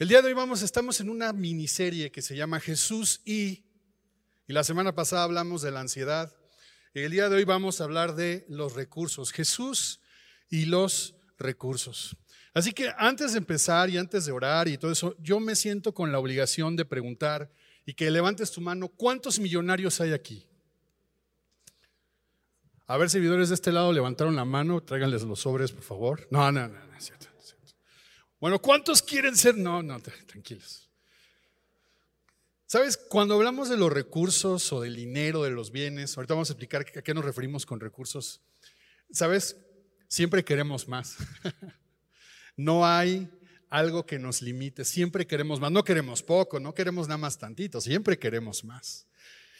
El día de hoy vamos, estamos en una miniserie que se llama Jesús y, y la semana pasada hablamos de la ansiedad. El día de hoy vamos a hablar de los recursos, Jesús y los recursos. Así que antes de empezar y antes de orar y todo eso, yo me siento con la obligación de preguntar y que levantes tu mano, ¿cuántos millonarios hay aquí? A ver, seguidores de este lado levantaron la mano, tráiganles los sobres, por favor. No, no, no, no es cierto. Bueno, ¿cuántos quieren ser? No, no, tranquilos. ¿Sabes? Cuando hablamos de los recursos o del dinero, de los bienes, ahorita vamos a explicar a qué nos referimos con recursos. ¿Sabes? Siempre queremos más. no hay algo que nos limite, siempre queremos más. No queremos poco, no queremos nada más tantito, siempre queremos más.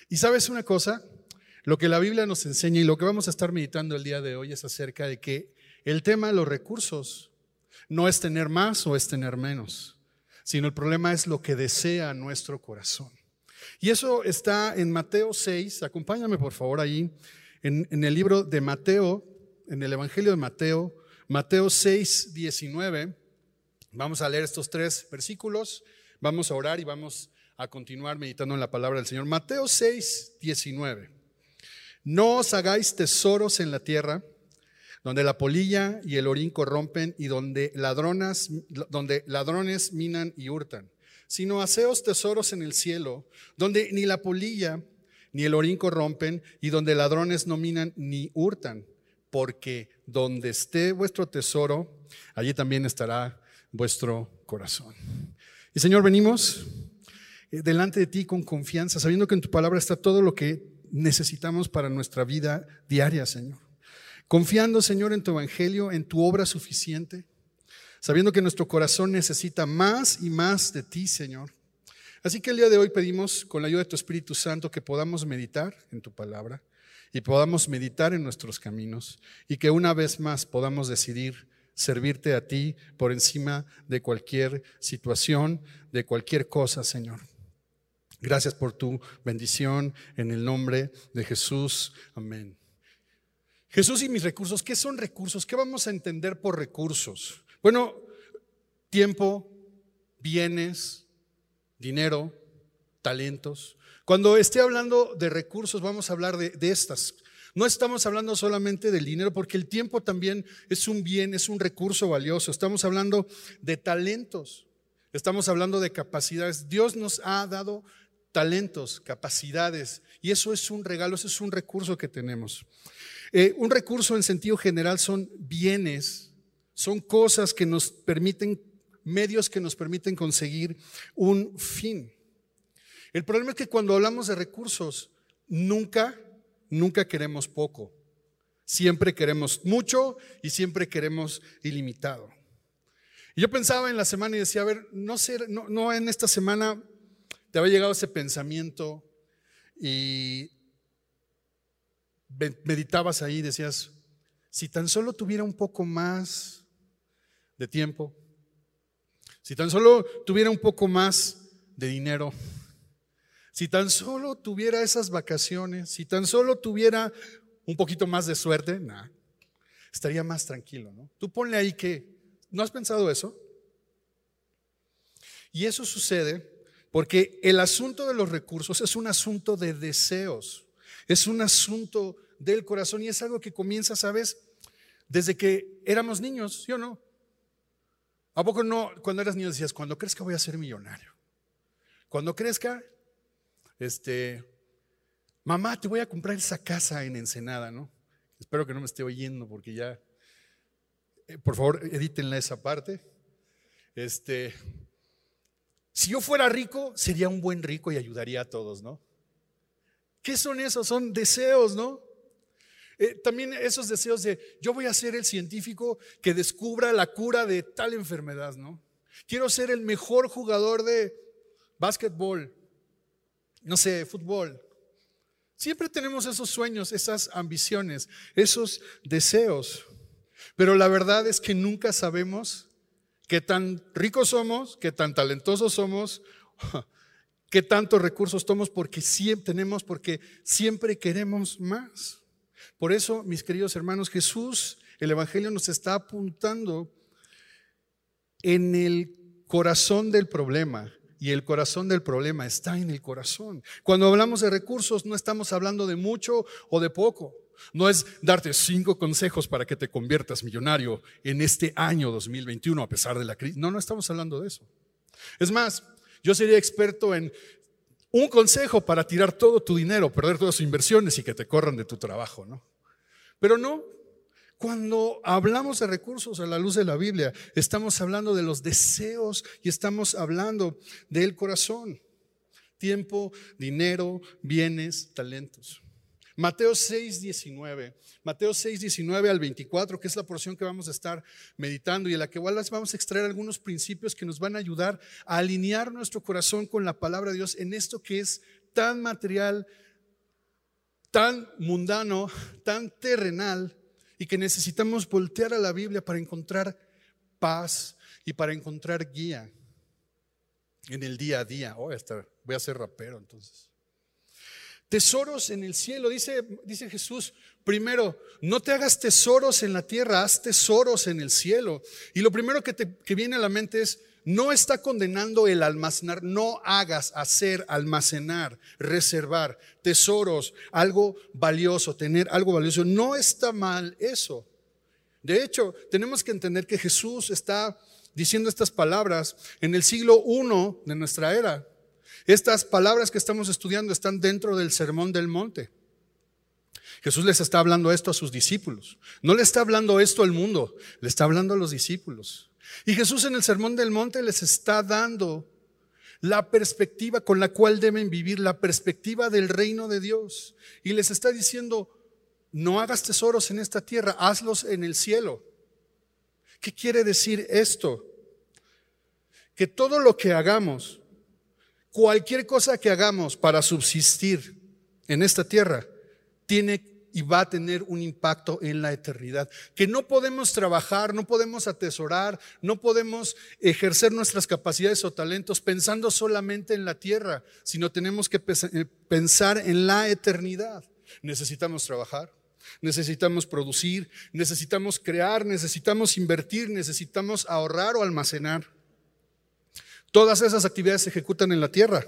Y sabes una cosa, lo que la Biblia nos enseña y lo que vamos a estar meditando el día de hoy es acerca de que el tema de los recursos no es tener más o es tener menos, sino el problema es lo que desea nuestro corazón. Y eso está en Mateo 6, acompáñame por favor ahí, en, en el libro de Mateo, en el Evangelio de Mateo, Mateo 6, 19. Vamos a leer estos tres versículos, vamos a orar y vamos a continuar meditando en la palabra del Señor. Mateo 6, 19. No os hagáis tesoros en la tierra donde la polilla y el orín corrompen y donde, ladronas, donde ladrones minan y hurtan, sino haceos tesoros en el cielo, donde ni la polilla ni el orín corrompen y donde ladrones no minan ni hurtan, porque donde esté vuestro tesoro, allí también estará vuestro corazón. Y Señor, venimos eh, delante de ti con confianza, sabiendo que en tu palabra está todo lo que necesitamos para nuestra vida diaria, Señor. Confiando, Señor, en tu evangelio, en tu obra suficiente, sabiendo que nuestro corazón necesita más y más de ti, Señor. Así que el día de hoy pedimos, con la ayuda de tu Espíritu Santo, que podamos meditar en tu palabra y podamos meditar en nuestros caminos y que una vez más podamos decidir servirte a ti por encima de cualquier situación, de cualquier cosa, Señor. Gracias por tu bendición en el nombre de Jesús. Amén. Jesús y mis recursos, ¿qué son recursos? ¿Qué vamos a entender por recursos? Bueno, tiempo, bienes, dinero, talentos. Cuando esté hablando de recursos, vamos a hablar de, estas. No estamos hablando solamente del dinero, porque el tiempo también es un bien, es un recurso valioso. Estamos hablando de talentos, estamos hablando de capacidades. Dios nos ha dado talentos, capacidades, y eso es un regalo, eso es un recurso que tenemos. Eh, un recurso en sentido general son bienes, son cosas que nos permiten, medios que nos permiten conseguir un fin. El problema es que cuando hablamos de recursos, nunca, nunca queremos poco. Siempre queremos mucho y siempre queremos ilimitado. Yo pensaba en la semana y decía, a ver, no, no en esta semana te había llegado ese pensamiento y meditabas ahí, decías, si tan solo tuviera un poco más de tiempo, si tan solo tuviera un poco más de dinero, si tan solo tuviera esas vacaciones, si tan solo tuviera un poquito más de suerte, estaría más tranquilo, ¿no? Tú ponle ahí que, ¿no has pensado eso? Y eso sucede porque el asunto de los recursos es un asunto de deseos. Es un asunto del corazón y es algo que comienza, ¿sabes? Desde que éramos niños, ¿sí o no? ¿A poco no, cuando eras niño decías, cuando crezca voy a ser millonario? Cuando crezca, este, mamá, te voy a comprar esa casa en Ensenada, ¿no? Espero que no me esté oyendo porque ya, eh, por favor, edítenla esa parte. Este, si yo fuera rico, sería un buen rico y ayudaría a todos, ¿no? ¿Qué son esos? Son deseos, ¿no? Eh, también esos deseos de yo voy a ser el científico que descubra la cura de tal enfermedad, ¿no? Quiero ser el mejor jugador de básquetbol, no sé, fútbol. Siempre tenemos esos sueños, esas ambiciones, esos deseos. Pero la verdad es que nunca sabemos qué tan ricos somos, qué tan talentosos somos qué tantos recursos tomamos porque siempre tenemos, porque siempre queremos más. Por eso, mis queridos hermanos, Jesús, el Evangelio nos está apuntando en el corazón del problema. Y el corazón del problema está en el corazón. Cuando hablamos de recursos, no estamos hablando de mucho o de poco. No es darte cinco consejos para que te conviertas millonario en este año 2021 a pesar de la crisis. No, no estamos hablando de eso. Es más, yo sería experto en un consejo para tirar todo tu dinero, perder todas tus inversiones y que te corran de tu trabajo, ¿no? Pero no, cuando hablamos de recursos a la luz de la Biblia, estamos hablando de los deseos y estamos hablando del corazón. Tiempo, dinero, bienes, talentos. Mateo 6, 19. Mateo 6, 19 al 24, que es la porción que vamos a estar meditando y en la que igual vamos a extraer algunos principios que nos van a ayudar a alinear nuestro corazón con la palabra de Dios en esto que es tan material, tan mundano, tan terrenal y que necesitamos voltear a la Biblia para encontrar paz y para encontrar guía en el día a día. Oh, voy a ser rapero entonces. Tesoros en el cielo, dice, dice Jesús, primero, no te hagas tesoros en la tierra, haz tesoros en el cielo. Y lo primero que, te, que viene a la mente es, no está condenando el almacenar, no hagas hacer, almacenar, reservar tesoros, algo valioso, tener algo valioso. No está mal eso. De hecho, tenemos que entender que Jesús está diciendo estas palabras en el siglo I de nuestra era. Estas palabras que estamos estudiando están dentro del Sermón del Monte. Jesús les está hablando esto a sus discípulos. No le está hablando esto al mundo, le está hablando a los discípulos. Y Jesús en el Sermón del Monte les está dando la perspectiva con la cual deben vivir, la perspectiva del reino de Dios. Y les está diciendo, no hagas tesoros en esta tierra, hazlos en el cielo. ¿Qué quiere decir esto? Que todo lo que hagamos Cualquier cosa que hagamos para subsistir en esta tierra tiene y va a tener un impacto en la eternidad. Que no podemos trabajar, no podemos atesorar, no podemos ejercer nuestras capacidades o talentos pensando solamente en la tierra, sino tenemos que eh, pensar en la eternidad. Necesitamos trabajar, necesitamos producir, necesitamos crear, necesitamos invertir, necesitamos ahorrar o almacenar. Todas esas actividades se ejecutan en la tierra.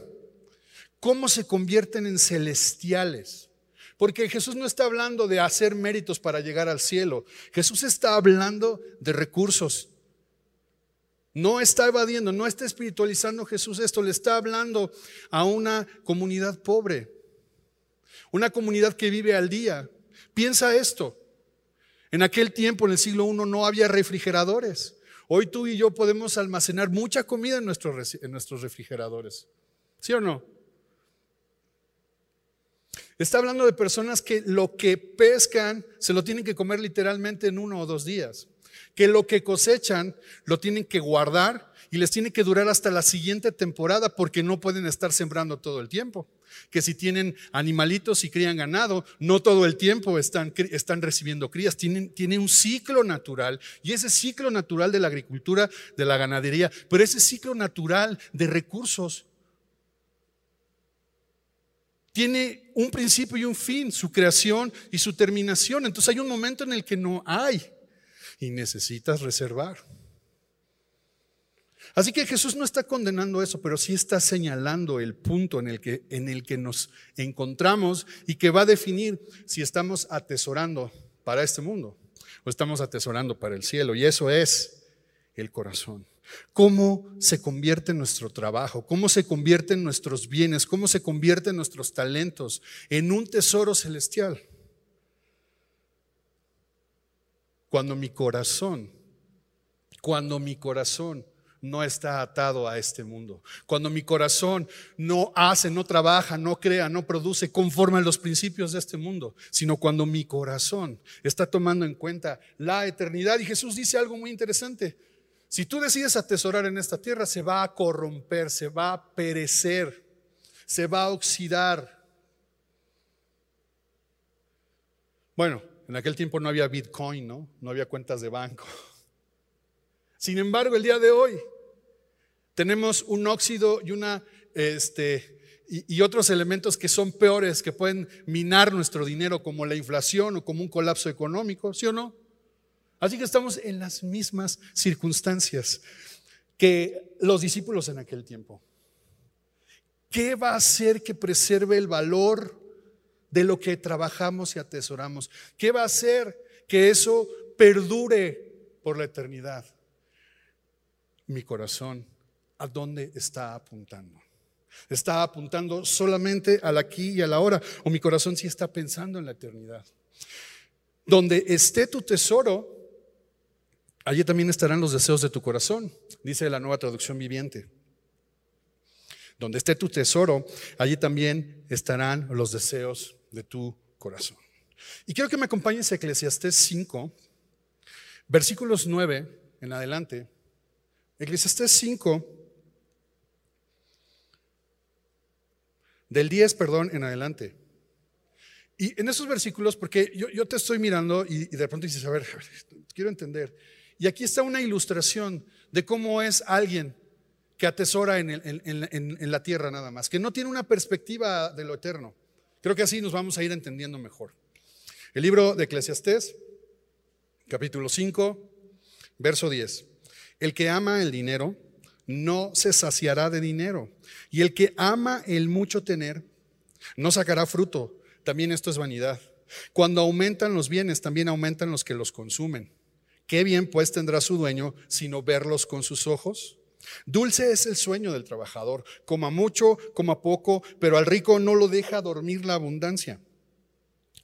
¿Cómo se convierten en celestiales? Porque Jesús no está hablando de hacer méritos para llegar al cielo. Jesús está hablando de recursos. No está evadiendo, no está espiritualizando Jesús esto. Le está hablando a una comunidad pobre. Una comunidad que vive al día. Piensa esto. En aquel tiempo, en el siglo I, no había refrigeradores. Hoy tú y yo podemos almacenar mucha comida en nuestros, en nuestros refrigeradores. ¿Sí o no? Está hablando de personas que lo que pescan se lo tienen que comer literalmente en uno o dos días. Que lo que cosechan lo tienen que guardar y les tiene que durar hasta la siguiente temporada porque no pueden estar sembrando todo el tiempo que si tienen animalitos y crían ganado, no todo el tiempo están, están recibiendo crías, tienen, tienen un ciclo natural y ese ciclo natural de la agricultura, de la ganadería, pero ese ciclo natural de recursos tiene un principio y un fin, su creación y su terminación. Entonces hay un momento en el que no hay y necesitas reservar. Así que Jesús no está condenando eso, pero sí está señalando el punto en el que, en el que nos encontramos y que va a definir si estamos atesorando para este mundo o estamos atesorando para el cielo. Y eso es el corazón. ¿Cómo se convierte nuestro trabajo? ¿Cómo se convierten nuestros bienes? ¿Cómo se convierten nuestros talentos en un tesoro celestial? Cuando mi corazón, cuando mi corazón no está atado a este mundo. Cuando mi corazón no hace, no trabaja, no crea, no produce conforme a los principios de este mundo, sino cuando mi corazón está tomando en cuenta la eternidad. Y Jesús dice algo muy interesante. Si tú decides atesorar en esta tierra, se va a corromper, se va a perecer, se va a oxidar. Bueno, en aquel tiempo no había Bitcoin, ¿no? No había cuentas de banco. Sin embargo, el día de hoy tenemos un óxido y una este, y, otros elementos que son peores, que pueden minar nuestro dinero, como la inflación o como un colapso económico, ¿sí o no? Así que estamos en las mismas circunstancias. que los discípulos en aquel tiempo. ¿Qué va a hacer que preserve el valor de lo que trabajamos y atesoramos? ¿Qué va a hacer que eso perdure por la eternidad? Mi corazón, ¿a dónde está apuntando? ¿Está apuntando solamente al aquí y a la hora? ¿O mi corazón sí está pensando en la eternidad? Donde esté tu tesoro, allí también estarán los deseos de tu corazón, dice la nueva traducción viviente. Donde esté tu tesoro, allí también estarán los deseos de tu corazón. Y quiero que me acompañes a Eclesiastés 5, versículos 9 en adelante. Eclesiastés 5, del 10, perdón, en adelante. Y en esos versículos, porque yo, te estoy mirando y, de pronto dices, a ver, quiero entender. Y aquí está una ilustración de cómo es alguien que atesora en, la tierra nada más, que no tiene una perspectiva de lo eterno. Creo que así nos vamos a ir entendiendo mejor. El libro de Eclesiastés, capítulo 5, verso 10. El que ama el dinero no se saciará de dinero, y el que ama el mucho tener no sacará fruto también esto es vanidad. Cuando aumentan los bienes, también aumentan los que los consumen. ¿Qué bien pues tendrá su dueño sino verlos con sus ojos? Dulce es el sueño del trabajador, coma mucho, coma poco, pero al rico no lo deja dormir la abundancia.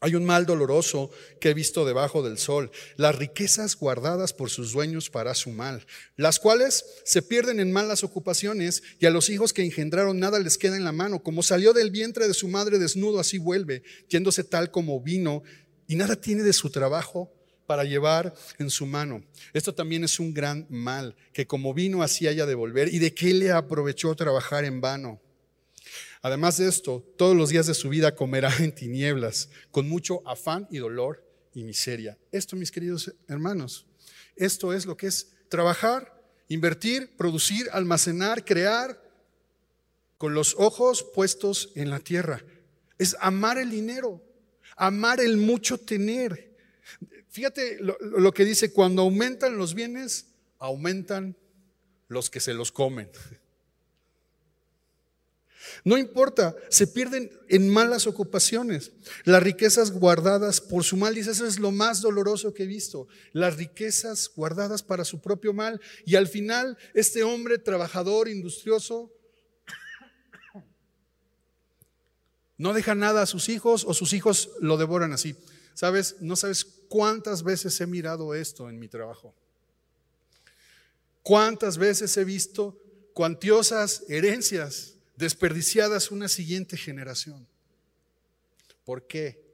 Hay un mal doloroso que he visto debajo del sol, las riquezas guardadas por sus dueños para su mal, las cuales se pierden en malas ocupaciones y a los hijos que engendraron nada les queda en la mano, como salió del vientre de su madre desnudo, así vuelve, yéndose tal como vino y nada tiene de su trabajo para llevar en su mano. Esto también es un gran mal, que como vino así haya de volver y de qué le aprovechó trabajar en vano. Además de esto, todos los días de su vida comerá en tinieblas, con mucho afán y dolor y miseria. Esto, mis queridos hermanos, esto es lo que es trabajar, invertir, producir, almacenar, crear, con los ojos puestos en la tierra. Es amar el dinero, amar el mucho tener. Fíjate lo, lo que dice, cuando aumentan los bienes, aumentan los que se los comen. No importa, se pierden en malas ocupaciones. Las riquezas guardadas por su mal, dice, eso es lo más doloroso que he visto. Las riquezas guardadas para su propio mal. Y al final, este hombre trabajador, industrioso, no deja nada a sus hijos o sus hijos lo devoran así. ¿Sabes? No sabes cuántas veces he mirado esto en mi trabajo. Cuántas veces he visto cuantiosas herencias desperdiciadas una siguiente generación. ¿Por qué?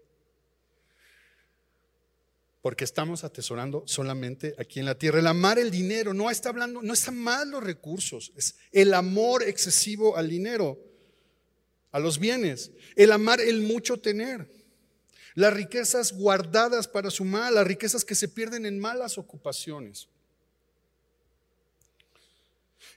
Porque estamos atesorando solamente aquí en la tierra. El amar el dinero, no está hablando, no está mal los recursos, es el amor excesivo al dinero, a los bienes, el amar el mucho tener, las riquezas guardadas para su mal, las riquezas que se pierden en malas ocupaciones.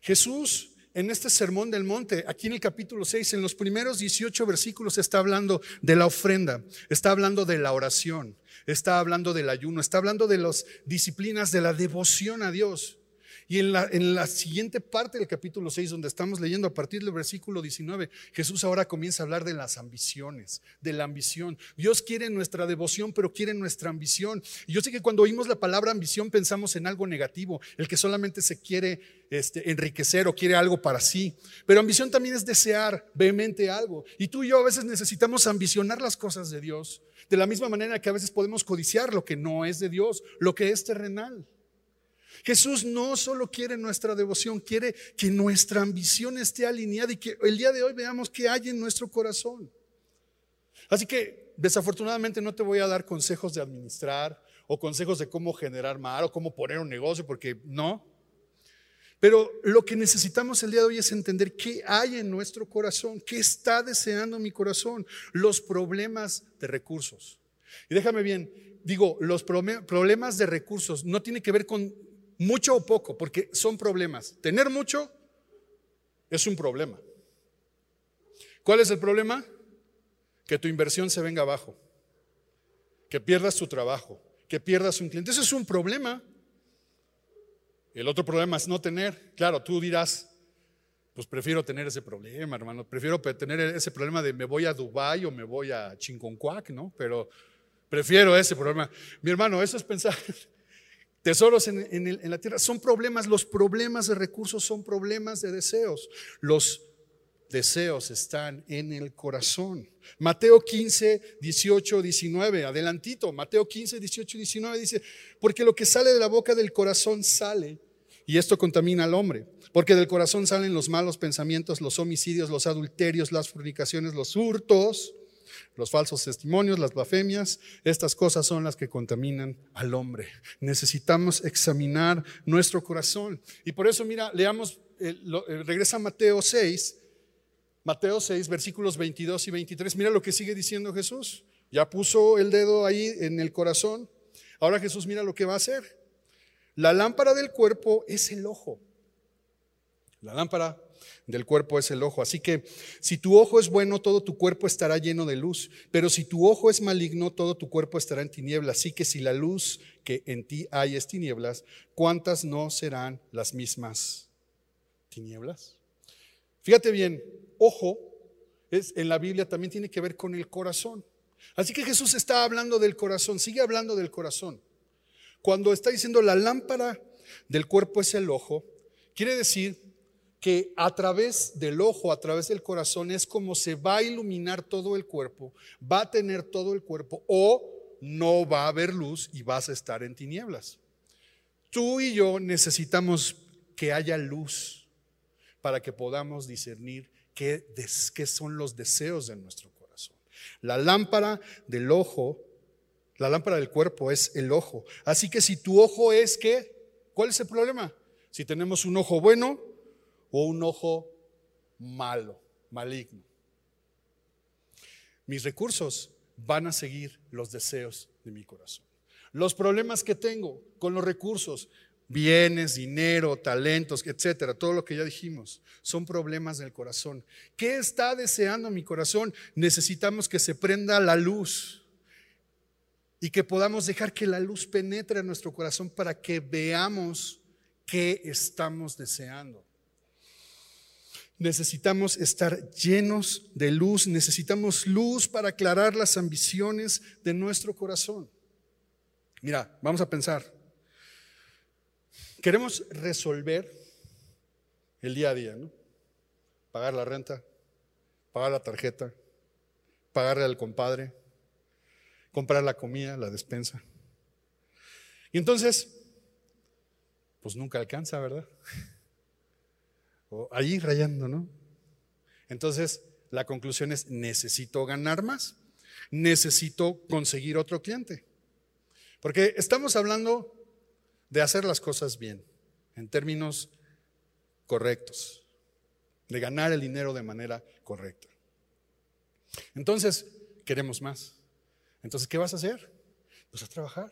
Jesús en este sermón del monte, aquí en el capítulo 6, en los primeros 18 versículos está hablando de la ofrenda, está hablando de la oración, está hablando del ayuno, está hablando de las disciplinas de la devoción a Dios. Y en la, en la, siguiente parte del capítulo 6, donde estamos leyendo a partir del versículo 19, Jesús ahora comienza a hablar de las ambiciones, de la ambición. Dios quiere nuestra devoción, pero quiere nuestra ambición. Y yo sé que cuando oímos la palabra ambición pensamos en algo negativo, el que solamente se quiere este, enriquecer o quiere algo para sí. Pero ambición también es desear vehemente algo. Y tú y yo a veces necesitamos ambicionar las cosas de Dios, de la misma manera que a veces podemos codiciar lo que no es de Dios, lo que es terrenal. Jesús no solo quiere nuestra devoción, quiere que nuestra ambición esté alineada y que el día de hoy veamos qué hay en nuestro corazón. Así que desafortunadamente no te voy a dar consejos de administrar o consejos de cómo generar más o cómo poner un negocio, porque no. Pero lo que necesitamos el día de hoy es entender qué hay en nuestro corazón, qué está deseando mi corazón, los problemas de recursos. Y déjame bien, digo, los problemas de recursos no tiene que ver con mucho o poco, porque son problemas. Tener mucho es un problema. ¿Cuál es el problema? Que tu inversión se venga abajo, que pierdas tu trabajo, que pierdas un cliente. Ese es un problema. El otro problema es no tener. Claro, tú dirás, pues prefiero tener ese problema, hermano. Prefiero tener ese problema de me voy a Dubái o me voy a Chinconcuac, ¿no? Pero prefiero ese problema. Mi hermano, eso es pensar tesoros en, la tierra. Son problemas, los problemas de recursos son problemas de deseos. Los deseos están en el corazón. Mateo 15, 18, 19, adelantito, Mateo 15, 18, 19 dice, porque lo que sale de la boca del corazón sale y esto contamina al hombre, porque del corazón salen los malos pensamientos, los homicidios, los adulterios, las fornicaciones, los hurtos, los falsos testimonios, las blasfemias, estas cosas son las que contaminan al hombre. Necesitamos examinar nuestro corazón. Y por eso, mira, leamos, eh, eh, regresa a Mateo 6, Mateo 6, versículos 22 y 23. Mira lo que sigue diciendo Jesús. Ya puso el dedo ahí en el corazón. Ahora Jesús mira lo que va a hacer. La lámpara del cuerpo es el ojo. La lámpara del cuerpo es el ojo. Así que si tu ojo es bueno, todo tu cuerpo estará lleno de luz. Pero si tu ojo es maligno, todo tu cuerpo estará en tinieblas. Así que si la luz que en ti hay es tinieblas, ¿cuántas no serán las mismas tinieblas? Fíjate bien, ojo, es, en la Biblia también tiene que ver con el corazón. Así que Jesús está hablando del corazón, sigue hablando del corazón. Cuando está diciendo la lámpara del cuerpo es el ojo, quiere decir que a través del ojo, a través del corazón, es como se va a iluminar todo el cuerpo, va a tener todo el cuerpo o no va a haber luz y vas a estar en tinieblas. Tú y yo necesitamos que haya luz para que podamos discernir qué, son los deseos de nuestro corazón. La lámpara del ojo, la lámpara del cuerpo es el ojo. Así que si tu ojo es que, ¿cuál es el problema? Si tenemos un ojo bueno o un ojo malo, maligno. Mis recursos van a seguir los deseos de mi corazón. Los problemas que tengo con los recursos bienes, dinero, talentos, etcétera, todo lo que ya dijimos, son problemas del corazón. ¿Qué está deseando mi corazón? Necesitamos que se prenda la luz y que podamos dejar que la luz penetre en nuestro corazón para que veamos qué estamos deseando. Necesitamos estar llenos de luz, necesitamos luz para aclarar las ambiciones de nuestro corazón. Mira, vamos a pensar. Queremos resolver el día a día, ¿no? Pagar la renta, pagar la tarjeta, pagarle al compadre, comprar la comida, la despensa. Y entonces, pues nunca alcanza, ¿verdad? O ahí rayando, ¿no? Entonces, la conclusión es, necesito ganar más, necesito conseguir otro cliente. Porque estamos hablando de hacer las cosas bien, en términos correctos, de ganar el dinero de manera correcta. Entonces, queremos más. Entonces, ¿qué vas a hacer? Pues a trabajar.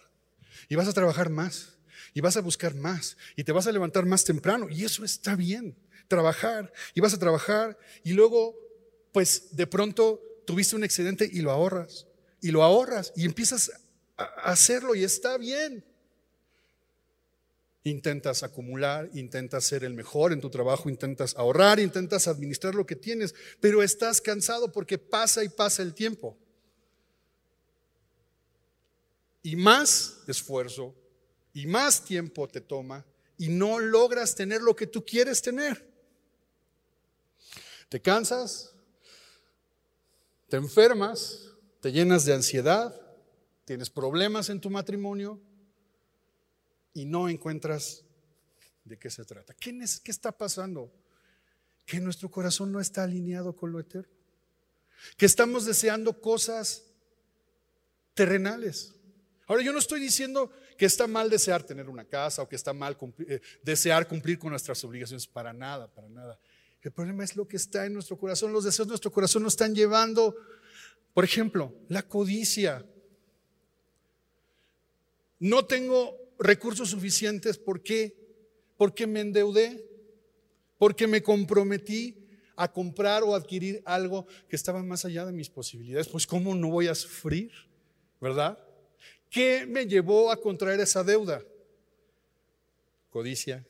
Y vas a trabajar más. Y vas a buscar más. Y te vas a levantar más temprano. Y eso está bien. Trabajar. Y vas a trabajar. Y luego, pues de pronto tuviste un excedente y lo ahorras. Y lo ahorras. Y empiezas a hacerlo. Y está bien. Intentas acumular, intentas ser el mejor en tu trabajo, intentas ahorrar, intentas administrar lo que tienes, pero estás cansado porque pasa y pasa el tiempo. Y más esfuerzo y más tiempo te toma y no logras tener lo que tú quieres tener. Te cansas, te enfermas, te llenas de ansiedad, tienes problemas en tu matrimonio, y no encuentras de qué se trata. ¿Qué, ¿Qué está pasando? Que nuestro corazón no está alineado con lo eterno. Que estamos deseando cosas terrenales. Ahora, yo no estoy diciendo que está mal desear tener una casa o que está mal eh, desear cumplir con nuestras obligaciones. Para nada, para nada. El problema es lo que está en nuestro corazón. Los deseos de nuestro corazón nos están llevando, por ejemplo, la codicia. No tengo recursos suficientes. ¿Por qué? Porque me endeudé, porque me comprometí a comprar o adquirir algo que estaba más allá de mis posibilidades. Pues ¿cómo no voy a sufrir? ¿Verdad? ¿Qué me llevó a contraer esa deuda? Codicia,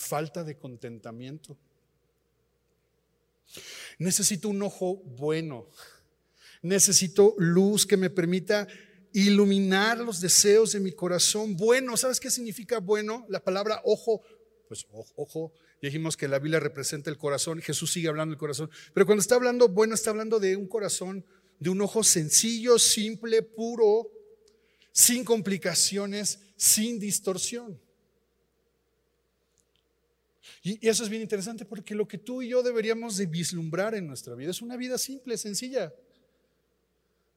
falta de contentamiento. Necesito un ojo bueno. Necesito luz que me permita iluminar los deseos de mi corazón. Bueno, ¿sabes qué significa bueno? La palabra ojo, pues ojo, dijimos que la Biblia representa el corazón, Jesús sigue hablando del corazón, pero cuando está hablando bueno, está hablando de un corazón, de un ojo sencillo, simple, puro, sin complicaciones, sin distorsión. Y eso es bien interesante porque lo que tú y yo deberíamos de vislumbrar en nuestra vida es una vida simple, sencilla,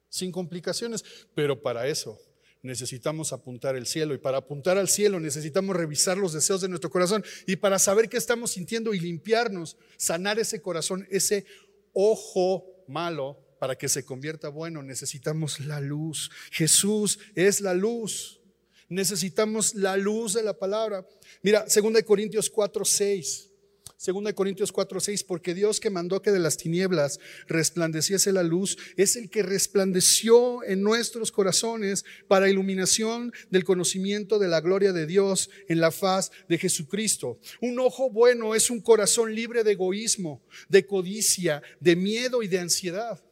sin complicaciones. Pero para eso necesitamos apuntar el cielo y para apuntar al cielo necesitamos revisar los deseos de nuestro corazón y para saber qué estamos sintiendo y limpiarnos, sanar ese corazón, ese ojo malo para que se convierta bueno, necesitamos la luz. Jesús es la luz. Necesitamos la luz de la palabra. Mira, 2 Corintios 4, 6. 2 Corintios 4, 6, porque Dios que mandó que de las tinieblas resplandeciese la luz, es el que resplandeció en nuestros corazones para iluminación del conocimiento de la gloria de Dios en la faz de Jesucristo. Un ojo bueno es un corazón libre de egoísmo, de codicia, de miedo y de ansiedad.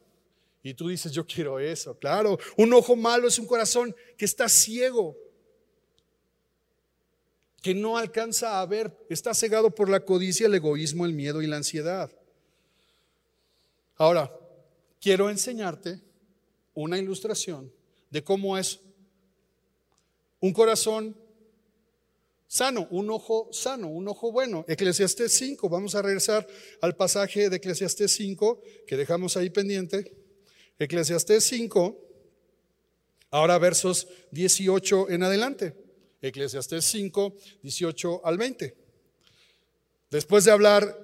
Y tú dices, yo quiero eso, claro. Un ojo malo es un corazón que está ciego que no alcanza a ver, está cegado por la codicia, el egoísmo, el miedo y la ansiedad. Ahora, quiero enseñarte una ilustración de cómo es un corazón sano, un ojo sano, un ojo bueno. Eclesiastés 5, vamos a regresar al pasaje de Eclesiastés 5 que dejamos ahí pendiente. Eclesiastés 5, ahora versos 18 en adelante. Eclesiastés 5, 18 al 20. Después de hablar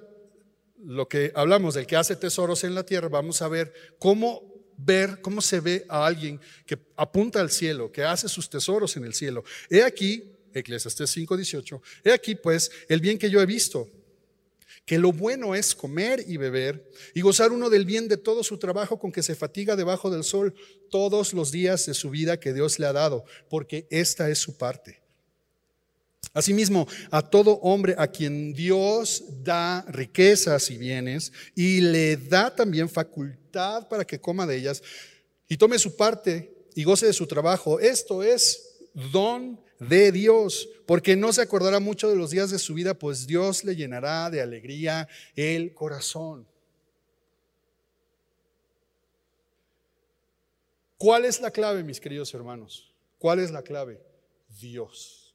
lo que hablamos del que hace tesoros en la tierra, vamos a ver cómo ver, cómo se ve a alguien que apunta al cielo, que hace sus tesoros en el cielo. He aquí, Eclesiastés 5, 18, he aquí pues el bien que yo he visto que lo bueno es comer y beber y gozar uno del bien de todo su trabajo con que se fatiga debajo del sol todos los días de su vida que Dios le ha dado, porque esta es su parte. Asimismo, a todo hombre a quien Dios da riquezas y bienes y le da también facultad para que coma de ellas y tome su parte y goce de su trabajo, esto es don de Dios, porque no se acordará mucho de los días de su vida, pues Dios le llenará de alegría el corazón. ¿Cuál es la clave, mis queridos hermanos? ¿Cuál es la clave? Dios.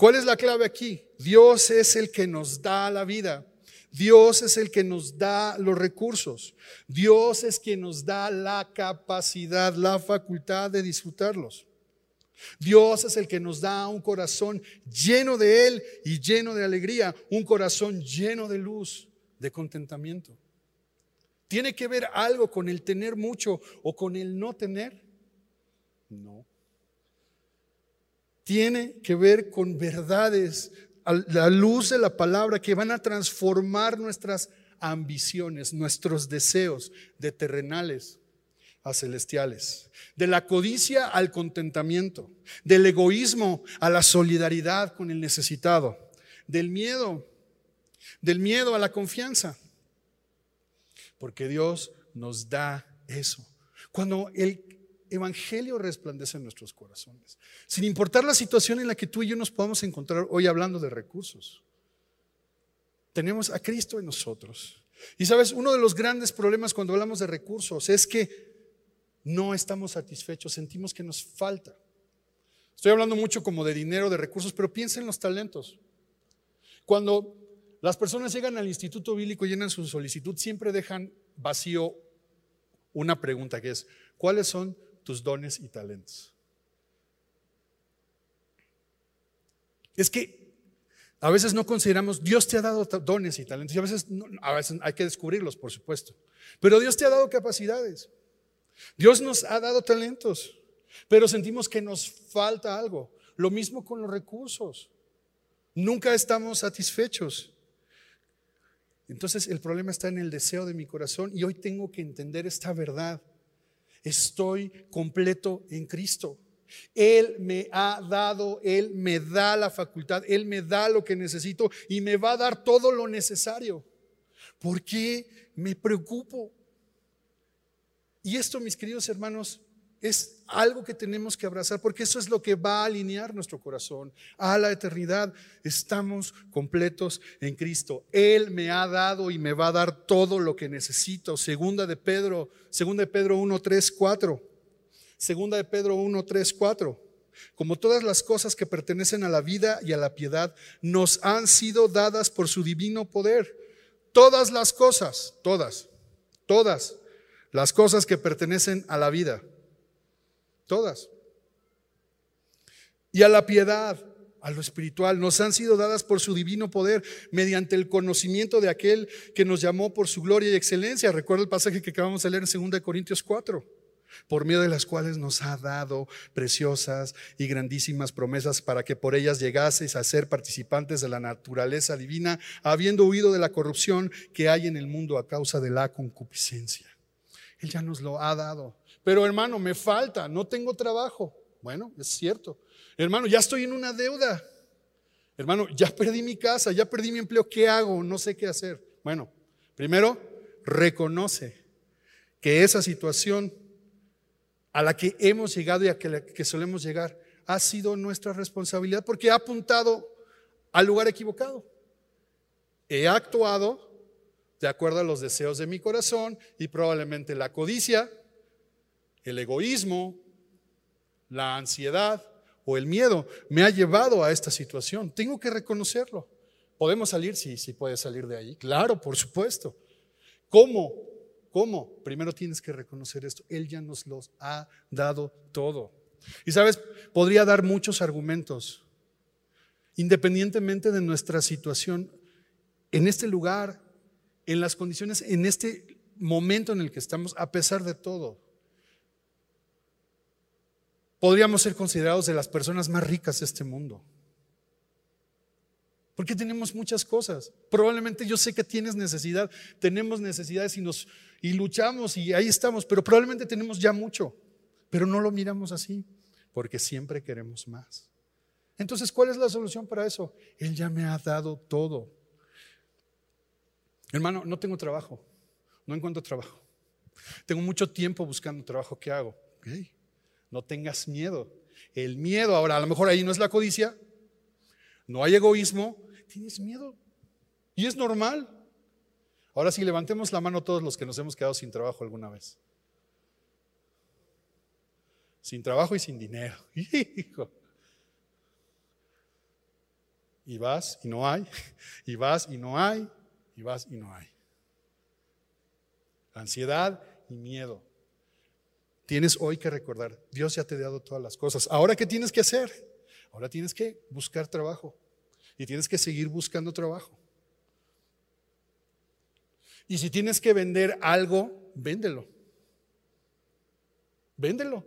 ¿Cuál es la clave aquí? Dios es el que nos da la vida. Dios es el que nos da los recursos. Dios es quien nos da la capacidad, la facultad de disfrutarlos. Dios es el que nos da un corazón lleno de Él y lleno de alegría, un corazón lleno de luz, de contentamiento. ¿Tiene que ver algo con el tener mucho o con el no tener? No tiene que ver con verdades, la luz de la palabra que van a transformar nuestras ambiciones, nuestros deseos de terrenales a celestiales, de la codicia al contentamiento, del egoísmo a la solidaridad con el necesitado, del miedo, del miedo a la confianza, porque Dios nos da eso. Cuando el evangelio resplandece en nuestros corazones. Sin importar la situación en la que tú y yo nos podamos encontrar hoy hablando de recursos. Tenemos a Cristo en nosotros. Y sabes, uno de los grandes problemas cuando hablamos de recursos es que no estamos satisfechos, sentimos que nos falta. Estoy hablando mucho como de dinero, de recursos, pero piensa en los talentos. Cuando las personas llegan al Instituto Bíblico y llenan su solicitud, siempre dejan vacío una pregunta que es, ¿cuáles son tus dones y talentos. Es que a veces no consideramos, Dios te ha dado dones y talentos, y a veces, a veces hay que descubrirlos, por supuesto. Pero Dios te ha dado capacidades. Dios nos ha dado talentos, pero sentimos que nos falta algo. Lo mismo con los recursos. Nunca estamos satisfechos. Entonces el problema está en el deseo de mi corazón y hoy tengo que entender esta verdad. Estoy completo en Cristo. Él me ha dado, Él me da la facultad, Él me da lo que necesito y me va a dar todo lo necesario. ¿Por qué me preocupo? Y esto, mis queridos hermanos, es algo que tenemos que abrazar porque eso es lo que va a alinear nuestro corazón a la eternidad. Estamos completos en Cristo. Él me ha dado y me va a dar todo lo que necesito. Segunda de Pedro, segunda de Pedro 1, 3, 4. Segunda de Pedro 1, 3, 4. Como todas las cosas que pertenecen a la vida y a la piedad nos han sido dadas por su divino poder. Todas las cosas, todas, todas las cosas que pertenecen a la vida, todas. Y a la piedad, a lo espiritual, nos han sido dadas por su divino poder mediante el conocimiento de aquel que nos llamó por su gloria y excelencia. Recuerda el pasaje que acabamos de leer en 2 Corintios 4 por medio de las cuales nos ha dado preciosas y grandísimas promesas para que por ellas llegaseis a ser participantes de la naturaleza divina, habiendo huido de la corrupción que hay en el mundo a causa de la concupiscencia. Él ya nos lo ha dado. Pero hermano, me falta, no tengo trabajo. Bueno, es cierto. Hermano, ya estoy en una deuda. Hermano, ya perdí mi casa, ya perdí mi empleo. ¿Qué hago? No sé qué hacer. Bueno, primero, reconoce que esa situación a la que hemos llegado y a que, que solemos llegar ha sido nuestra responsabilidad porque ha apuntado al lugar equivocado. He actuado de acuerdo a los deseos de mi corazón y probablemente la codicia, el egoísmo, la ansiedad o el miedo me ha llevado a esta situación. Tengo que reconocerlo. ¿Podemos salir? Sí, sí puede salir de ahí. Claro, por supuesto. ¿Cómo? ¿Cómo? Primero tienes que reconocer esto. Él ya nos los ha dado todo. Y sabes, podría dar muchos argumentos. Independientemente de nuestra situación, en este lugar, en las condiciones, en este momento en el que estamos, a pesar de todo, podríamos ser considerados de las personas más ricas de este mundo. Porque tenemos muchas cosas. Probablemente yo sé que tienes necesidad, tenemos necesidades y nos y luchamos y ahí estamos, pero probablemente tenemos ya mucho, pero no lo miramos así, porque siempre queremos más. Entonces, ¿cuál es la solución para eso? Él ya me ha dado todo. Hermano, no tengo trabajo, no encuentro trabajo. Tengo mucho tiempo buscando trabajo, ¿qué hago? No tengas miedo. El miedo, ahora a lo mejor ahí no es la codicia, no hay egoísmo, tienes miedo. Y es normal. Ahora sí, levantemos la mano todos los que nos hemos quedado sin trabajo alguna vez. Sin trabajo y sin dinero. Hijo. Y vas y no hay, y vas y no hay, y vas y no hay. Ansiedad y miedo. Tienes hoy que recordar, Dios ya te ha dado todas las cosas. Ahora, ¿qué tienes que hacer? Ahora tienes que buscar trabajo y tienes que seguir buscando trabajo. Y si tienes que vender algo, véndelo. Véndelo.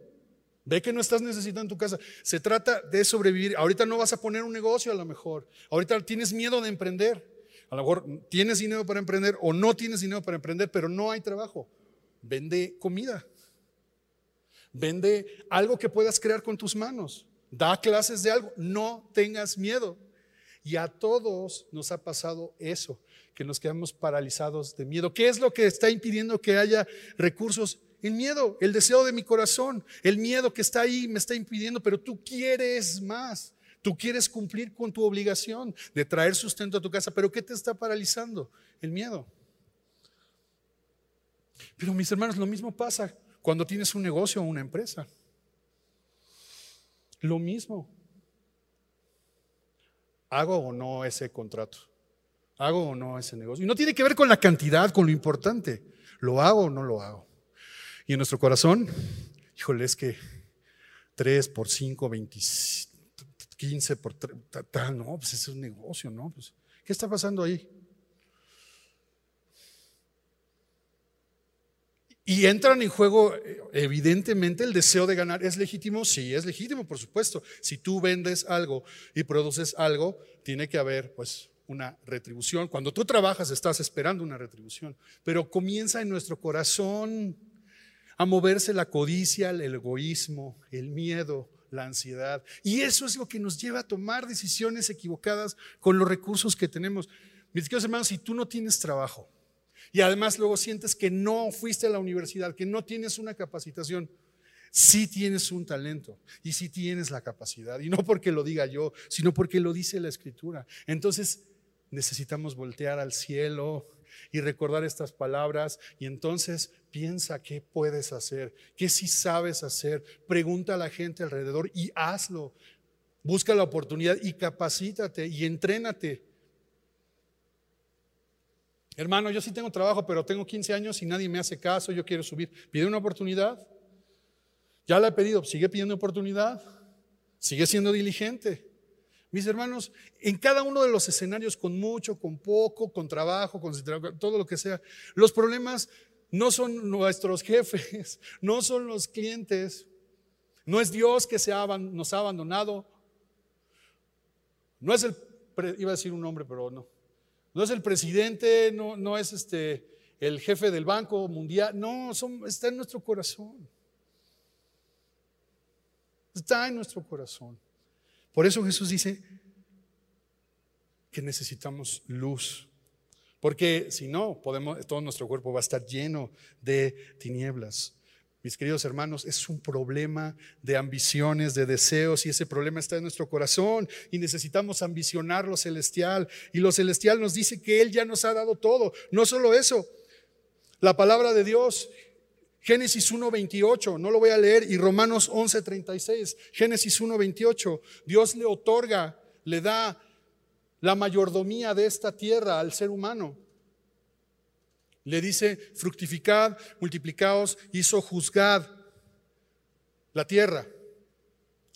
Ve que no estás necesitando en tu casa. Se trata de sobrevivir. Ahorita no vas a poner un negocio a lo mejor. Ahorita tienes miedo de emprender. A lo mejor tienes dinero para emprender o no tienes dinero para emprender, pero no hay trabajo. Vende comida. Vende algo que puedas crear con tus manos. Da clases de algo. No tengas miedo. Y a todos nos ha pasado eso que nos quedamos paralizados de miedo. ¿Qué es lo que está impidiendo que haya recursos? El miedo, el deseo de mi corazón, el miedo que está ahí me está impidiendo, pero tú quieres más. Tú quieres cumplir con tu obligación de traer sustento a tu casa, pero ¿qué te está paralizando? El miedo. Pero mis hermanos, lo mismo pasa cuando tienes un negocio o una empresa. Lo mismo. ¿Hago o no ese contrato? ¿Hago o no ese negocio? Y no tiene que ver con la cantidad, con lo importante. ¿Lo hago o no lo hago? Y en nuestro corazón, híjole, es que 3 por 5, 15 por 3, no, pues es un negocio, ¿no? Pues, ¿Qué está pasando ahí? Y entran en juego, evidentemente, el deseo de ganar. ¿Es legítimo? Sí, es legítimo, por supuesto. Si tú vendes algo y produces algo, tiene que haber, pues, una retribución. Cuando tú trabajas estás esperando una retribución, pero comienza en nuestro corazón a moverse la codicia, el egoísmo, el miedo, la ansiedad. Y eso es lo que nos lleva a tomar decisiones equivocadas con los recursos que tenemos. Mis queridos hermanos, si tú no tienes trabajo y además luego sientes que no fuiste a la universidad, que no tienes una capacitación, sí tienes un talento y sí tienes la capacidad. Y no porque lo diga yo, sino porque lo dice la escritura. Entonces necesitamos voltear al cielo y recordar estas palabras y entonces piensa qué puedes hacer, qué sí sabes hacer. Pregunta a la gente alrededor y hazlo. Busca la oportunidad y capacítate y entrénate. Hermano, yo sí tengo trabajo, pero tengo 15 años y nadie me hace caso, yo quiero subir. Pide una oportunidad. Ya la he pedido, sigue pidiendo oportunidad, sigue siendo diligente. Mis hermanos, en cada uno de los escenarios, con mucho, con poco, con trabajo, con todo lo que sea, los problemas no son nuestros jefes, no son los clientes, no es Dios que se nos ha abandonado, no es el, iba a decir un nombre, pero no, no es el presidente, no, no es este, el jefe del Banco Mundial, no, está en nuestro corazón. Está en nuestro corazón. Por eso Jesús dice que necesitamos luz. Porque si no, podemos, todo nuestro cuerpo va a estar lleno de tinieblas. Mis queridos hermanos, es un problema de ambiciones, de deseos, y ese problema está en nuestro corazón y necesitamos ambicionar lo celestial. Y lo celestial nos dice que Él ya nos ha dado todo. No solo eso, la palabra de Dios Génesis 1.28, no lo voy a leer, y Romanos 11.36, Génesis 1.28, Dios le otorga, le da la mayordomía de esta tierra al ser humano. Le dice, fructificad, multiplicaos, hizo juzgad la tierra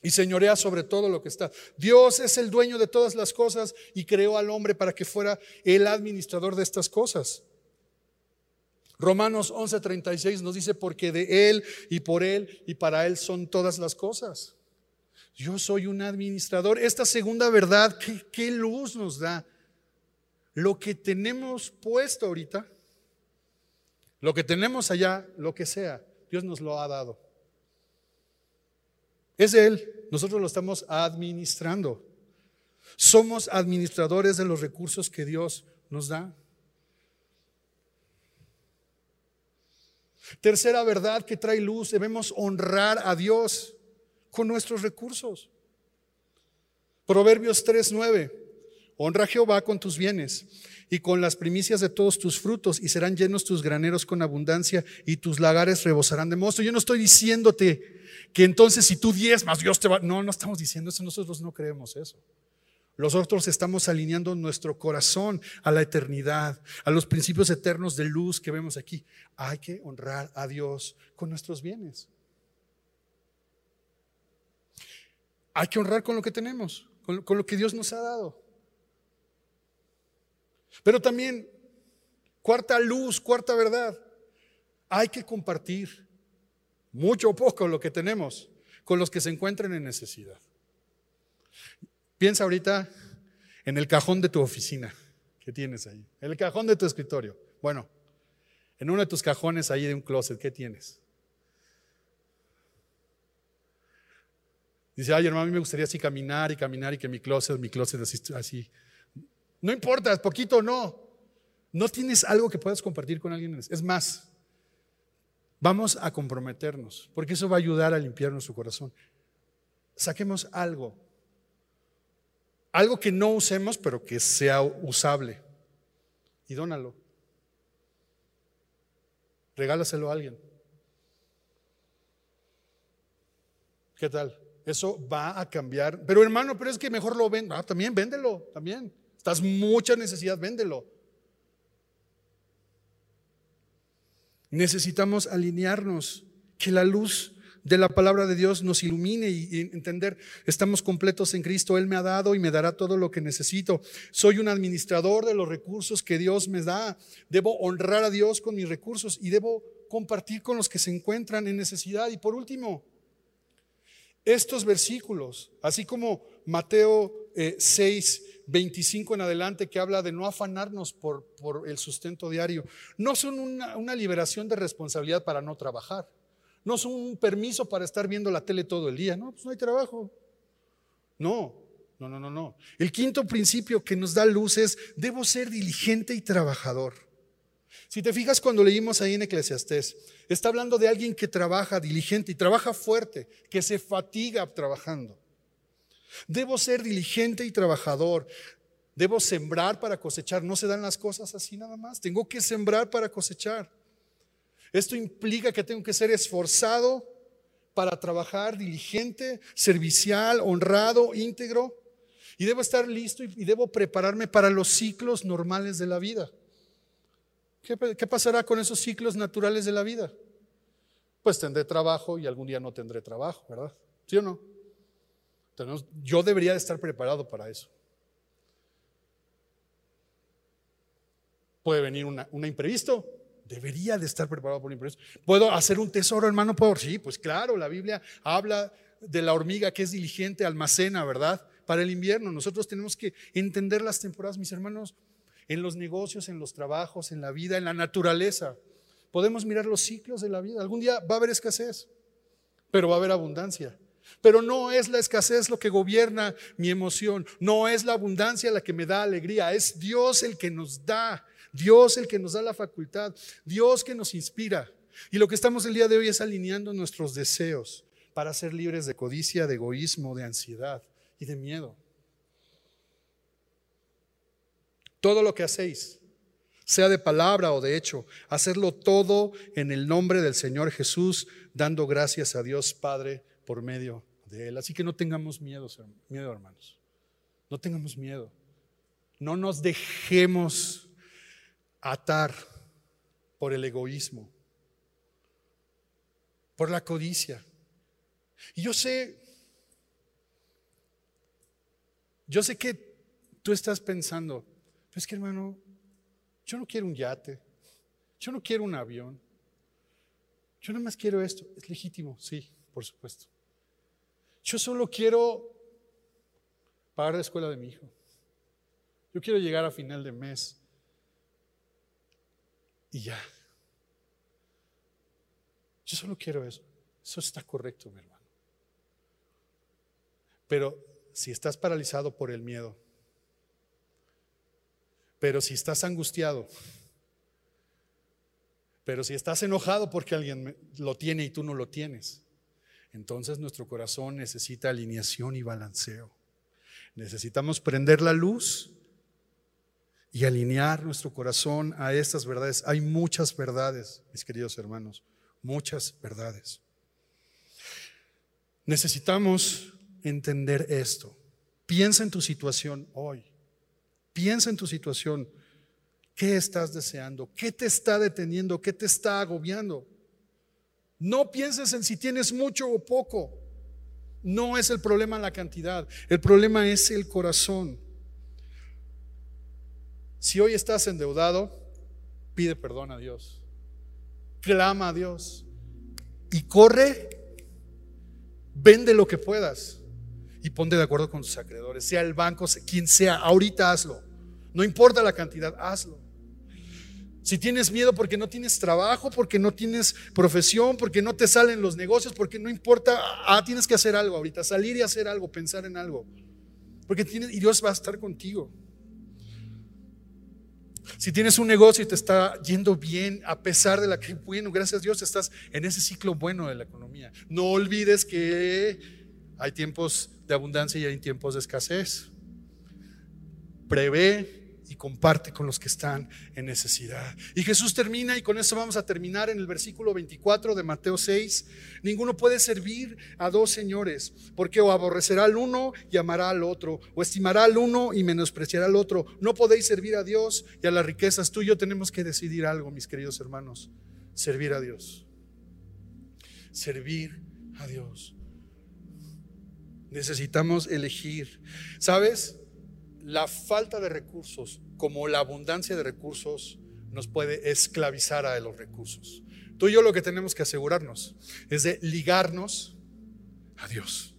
y señorea sobre todo lo que está. Dios es el dueño de todas las cosas y creó al hombre para que fuera el administrador de estas cosas. Romanos 11:36 nos dice, porque de Él y por Él y para Él son todas las cosas. Yo soy un administrador. Esta segunda verdad, ¿qué, qué luz nos da? Lo que tenemos puesto ahorita, lo que tenemos allá, lo que sea, Dios nos lo ha dado. Es Él, nosotros lo estamos administrando. Somos administradores de los recursos que Dios nos da. Tercera verdad que trae luz, debemos honrar a Dios con nuestros recursos. Proverbios 3:9. Honra a Jehová con tus bienes y con las primicias de todos tus frutos y serán llenos tus graneros con abundancia y tus lagares rebosarán de mosto. Yo no estoy diciéndote que entonces si tú diezmas Dios te va. No, no estamos diciendo eso, nosotros no creemos eso. Nosotros estamos alineando nuestro corazón a la eternidad, a los principios eternos de luz que vemos aquí. Hay que honrar a Dios con nuestros bienes. Hay que honrar con lo que tenemos, con, lo que Dios nos ha dado. Pero también, cuarta luz, cuarta verdad, hay que compartir mucho o poco lo que tenemos con los que se encuentren en necesidad. Piensa ahorita en el cajón de tu oficina que tienes ahí, el cajón de tu escritorio. Bueno, en uno de tus cajones ahí de un closet, ¿qué tienes? Dice, ay hermano, a mí me gustaría así caminar y caminar y que mi closet, mi closet así, así. No importa, poquito no. No tienes algo que puedas compartir con alguien. Es más, vamos a comprometernos, porque eso va a ayudar a limpiar nuestro corazón. Saquemos algo algo que no usemos, pero que sea usable. Y dónalo. Regálaselo a alguien. ¿Qué tal? Eso va a cambiar. Pero hermano, pero es que mejor lo ven. Ah, también véndelo, también. Estás mucha necesidad, véndelo. Necesitamos alinearnos, que la luz de la palabra de Dios nos ilumine y, entender, estamos completos en Cristo, Él me ha dado y me dará todo lo que necesito. Soy un administrador de los recursos que Dios me da. Debo honrar a Dios con mis recursos y debo compartir con los que se encuentran en necesidad. Y por último, estos versículos, así como Mateo 6, eh, 25 en adelante, que habla de no afanarnos por, por el sustento diario, no son una liberación de responsabilidad para no trabajar no es un permiso para estar viendo la tele todo el día, no, pues no hay trabajo. No, no, no, no, no. El quinto principio que nos da luz es, debo ser diligente y trabajador. Si te fijas cuando leímos ahí en Eclesiastés, está hablando de alguien que trabaja diligente y trabaja fuerte, que se fatiga trabajando. Debo ser diligente y trabajador. Debo sembrar para cosechar. No se dan las cosas así nada más. Tengo que sembrar para cosechar. Esto implica que tengo que ser esforzado para trabajar diligente, servicial, honrado, íntegro. Y debo estar listo y debo prepararme para los ciclos normales de la vida. ¿Qué, ¿Qué, pasará con esos ciclos naturales de la vida? Pues tendré trabajo y algún día no tendré trabajo, ¿verdad? ¿Sí o no? Yo debería de estar preparado para eso. Puede venir un imprevisto, debería de estar preparado por un imprevisto. ¿Puedo hacer un tesoro, hermano? ¿Puedo? Sí, pues claro, la Biblia habla de la hormiga que es diligente, almacena, ¿verdad? Para el invierno. Nosotros tenemos que entender las temporadas, mis hermanos, en los negocios, en los trabajos, en la vida, en la naturaleza. Podemos mirar los ciclos de la vida. Algún día va a haber escasez, pero va a haber abundancia. Pero no es la escasez lo que gobierna mi emoción, no es la abundancia la que me da alegría, es Dios el que nos da, Dios el que nos da la facultad, Dios que nos inspira. Y lo que estamos el día de hoy es alineando nuestros deseos para ser libres de codicia, de egoísmo, de ansiedad y de miedo. Todo lo que hacéis, sea de palabra o de hecho, hacerlo todo en el nombre del Señor Jesús, dando gracias a Dios Padre por medio de Él. Así que no tengamos miedo, miedo hermanos. No tengamos miedo. No nos dejemos atar por el egoísmo, por la codicia. Y yo sé, yo sé que tú estás pensando, es que hermano, yo no quiero un yate, yo no quiero un avión, yo nada más quiero esto. Es legítimo, sí, por supuesto. Yo solo quiero pagar la escuela de mi hijo. Yo quiero llegar a final de mes. Y ya. Yo solo quiero eso. Eso está correcto, mi hermano. Pero si estás paralizado por el miedo, pero si estás angustiado, pero si estás enojado porque alguien lo tiene y tú no lo tienes, entonces nuestro corazón necesita alineación y balanceo. Necesitamos prender la luz y alinear nuestro corazón a estas verdades. Hay muchas verdades, mis queridos hermanos, muchas verdades. Necesitamos entender esto. Piensa en tu situación hoy. Piensa en tu situación. ¿Qué estás deseando? ¿Qué te está deteniendo? ¿Qué te está agobiando? No pienses en si tienes mucho o poco. No es el problema la cantidad, el problema es el corazón. Si hoy estás endeudado, pide perdón a Dios. Clama a Dios y corre, vende lo que puedas y ponte de acuerdo con tus acreedores, sea el banco, quien sea, ahorita hazlo. No importa la cantidad, hazlo. Si tienes miedo porque no tienes trabajo, porque no tienes profesión, porque no te salen los negocios, porque no importa, ah, tienes que hacer algo ahorita, salir y hacer algo, pensar en algo. Porque tienes, y Dios va a estar contigo. Si tienes un negocio y te está yendo bien, a pesar de la que, bueno, gracias a Dios, estás en ese ciclo bueno de la economía. No olvides que hay tiempos de abundancia y hay tiempos de escasez. Prevé y comparte con los que están en necesidad. Y Jesús termina, y con eso vamos a terminar en el versículo 24 de Mateo 6. Ninguno puede servir a dos señores, porque o aborrecerá al uno y amará al otro, o estimará al uno y menospreciará al otro. No podéis servir a Dios y a las riquezas. Tú y yo tenemos que decidir algo, mis queridos hermanos. Servir a Dios. Servir a Dios. Necesitamos elegir. ¿Sabes? La falta de recursos como la abundancia de recursos nos puede esclavizar a los recursos. Tú y yo lo que tenemos que asegurarnos es de ligarnos a Dios.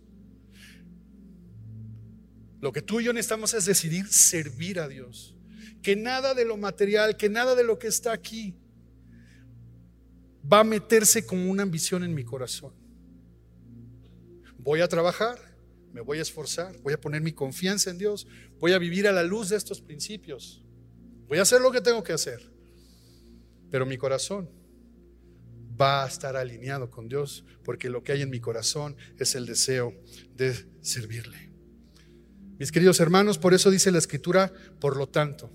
Lo que tú y yo necesitamos es decidir servir a Dios. Que nada de lo material, que nada de lo que está aquí va a meterse como una ambición en mi corazón. Voy a trabajar, me voy a esforzar, voy a poner mi confianza en Dios, voy a vivir a la luz de estos principios, voy a hacer lo que tengo que hacer, pero mi corazón va a estar alineado con Dios, porque lo que hay en mi corazón es el deseo de servirle. Mis queridos hermanos, por eso dice la escritura, por lo tanto,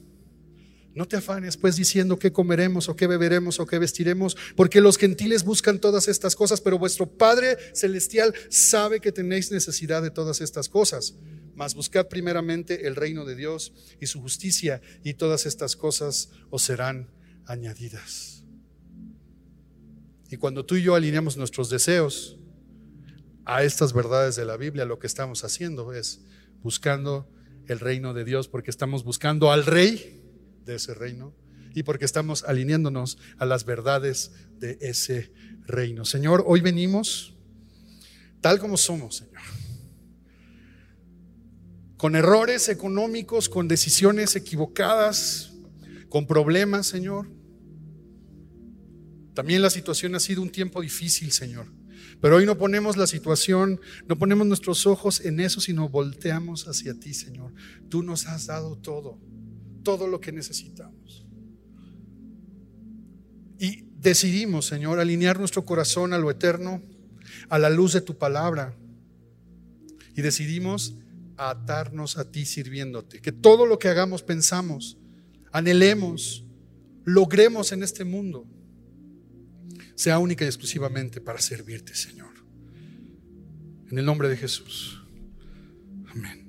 no te afanes pues diciendo qué comeremos o qué beberemos o qué vestiremos, porque los gentiles buscan todas estas cosas, pero vuestro Padre Celestial sabe que tenéis necesidad de todas estas cosas. Mas buscad primeramente el reino de Dios y su justicia, y todas estas cosas os serán añadidas. Y cuando tú y yo alineamos nuestros deseos a estas verdades de la Biblia, lo que estamos haciendo es buscando el reino de Dios, porque estamos buscando al rey de ese reino y porque estamos alineándonos a las verdades de ese reino. Señor, hoy venimos tal como somos, Señor. Con errores económicos, con decisiones equivocadas, con problemas, Señor. También la situación ha sido un tiempo difícil, Señor. Pero hoy no ponemos la situación, no ponemos nuestros ojos en eso, sino volteamos hacia ti, Señor. Tú nos has dado todo todo lo que necesitamos. Y decidimos, Señor, alinear nuestro corazón a lo eterno, a la luz de tu palabra. Y decidimos atarnos a ti sirviéndote. Que todo lo que hagamos, pensamos, anhelemos, logremos en este mundo, sea única y exclusivamente para servirte, Señor. En el nombre de Jesús. Amén.